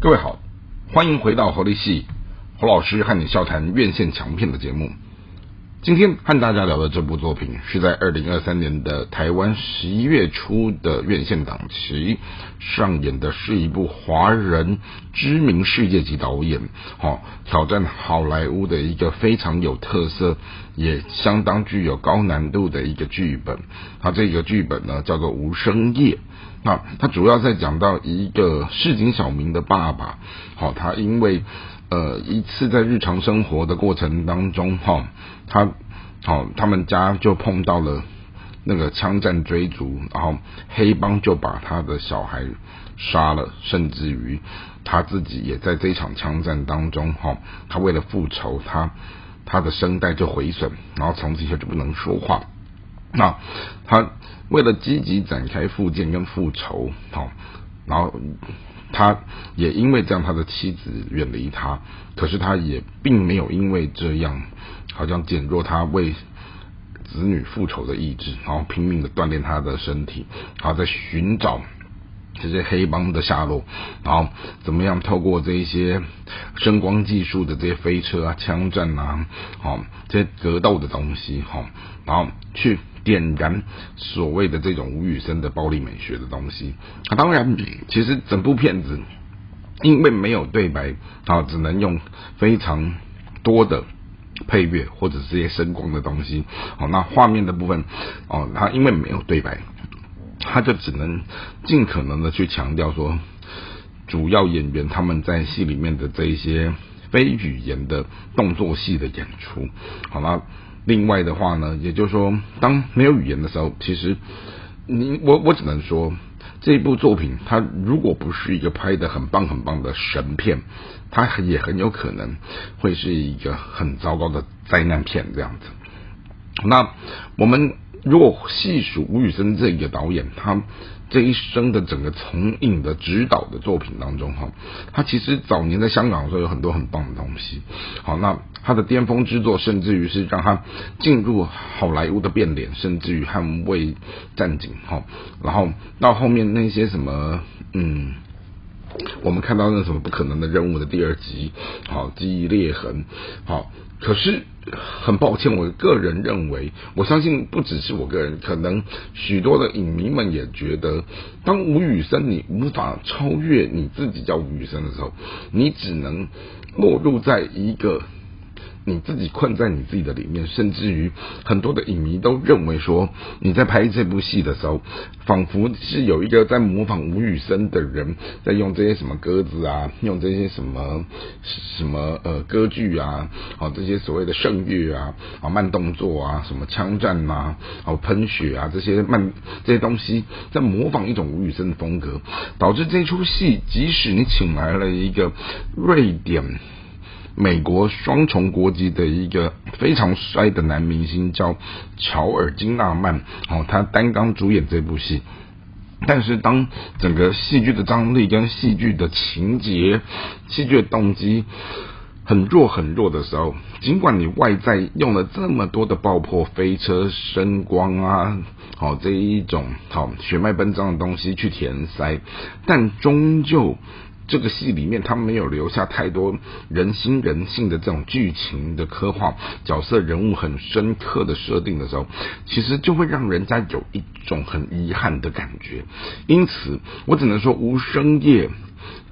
各位好，欢迎回到侯立系侯老师和你笑谈院线强片的节目。今天和大家聊的这部作品是在二零二三年的台湾十一月初的院线档期上演的，是一部华人知名世界级导演，好挑战好莱坞的一个非常有特色也相当具有高难度的一个剧本。它这个剧本呢叫做《无声夜》。那他主要在讲到一个市井小民的爸爸，好，他因为呃一次在日常生活的过程当中，哈，他好，他们家就碰到了那个枪战追逐，然后黑帮就把他的小孩杀了，甚至于他自己也在这场枪战当中，哈，他为了复仇，他他的声带就毁损，然后从此以后就不能说话。那他为了积极展开复建跟复仇，好，然后他也因为这样，他的妻子远离他，可是他也并没有因为这样，好像减弱他为子女复仇的意志，然后拼命的锻炼他的身体，好在寻找这些黑帮的下落，然后怎么样透过这一些声光技术的这些飞车啊、枪战啊，哦这些格斗的东西，好，然后去。点燃所谓的这种吴宇森的暴力美学的东西啊，当然，其实整部片子因为没有对白啊，只能用非常多的配乐或者这些声光的东西哦。那画面的部分哦，它因为没有对白，他就只能尽可能的去强调说，主要演员他们在戏里面的这一些非语言的动作戏的演出，好了。另外的话呢，也就是说，当没有语言的时候，其实你我我只能说，这部作品它如果不是一个拍的很棒很棒的神片，它也很有可能会是一个很糟糕的灾难片这样子。那我们如果细数吴宇森这个导演，他。这一生的整个从影的指导的作品当中，哈，他其实早年在香港的时候有很多很棒的东西。好，那他的巅峰之作，甚至于是让他进入好莱坞的变脸，甚至于捍卫战警，哈，然后到后面那些什么，嗯。我们看到那什么不可能的任务的第二集，好记忆裂痕，好，可是很抱歉，我个人认为，我相信不只是我个人，可能许多的影迷们也觉得，当吴宇森你无法超越你自己叫吴宇森的时候，你只能落入在一个。你自己困在你自己的里面，甚至于很多的影迷都认为说，你在拍这部戏的时候，仿佛是有一个在模仿吴宇森的人，在用这些什么鸽子啊，用这些什么什么呃歌剧啊，哦这些所谓的圣乐啊，啊慢动作啊，什么枪战呐，哦喷血啊这些慢这些东西，在模仿一种吴宇森的风格，导致这出戏，即使你请来了一个瑞典。美国双重国籍的一个非常帅的男明星叫乔尔金纳曼，哦，他担纲主演这部戏。但是当整个戏剧的张力跟戏剧的情节、戏剧的动机很弱很弱的时候，尽管你外在用了这么多的爆破、飞车、声光啊，好这一种好血脉奔张的东西去填塞，但终究。这个戏里面，他没有留下太多人心人性的这种剧情的刻画，角色人物很深刻的设定的时候，其实就会让人家有一种很遗憾的感觉。因此，我只能说，吴声业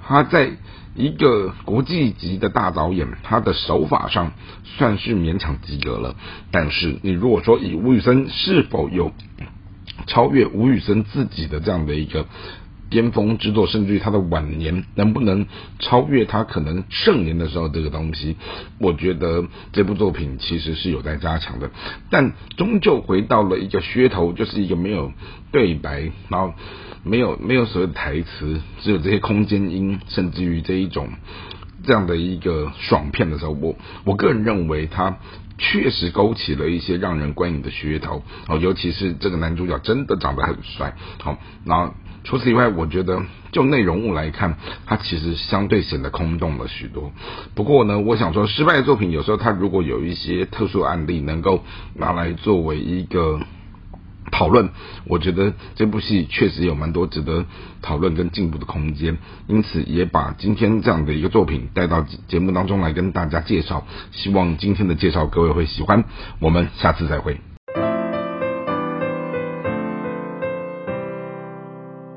他在一个国际级的大导演，他的手法上算是勉强及格了。但是，你如果说以吴宇森是否有超越吴宇森自己的这样的一个。巅峰之作，甚至于他的晚年能不能超越他可能盛年的时候这个东西，我觉得这部作品其实是有待加强的。但终究回到了一个噱头，就是一个没有对白，然后没有没有所谓的台词，只有这些空间音，甚至于这一种这样的一个 爽片的时候，我我个人认为它确实勾起了一些让人观影的噱头哦，尤其是这个男主角真的长得很帅，好，然后。除此以外，我觉得就内容物来看，它其实相对显得空洞了许多。不过呢，我想说，失败的作品有时候它如果有一些特殊案例，能够拿来作为一个讨论，我觉得这部戏确实有蛮多值得讨论跟进步的空间，因此也把今天这样的一个作品带到节目当中来跟大家介绍，希望今天的介绍各位会喜欢，我们下次再会。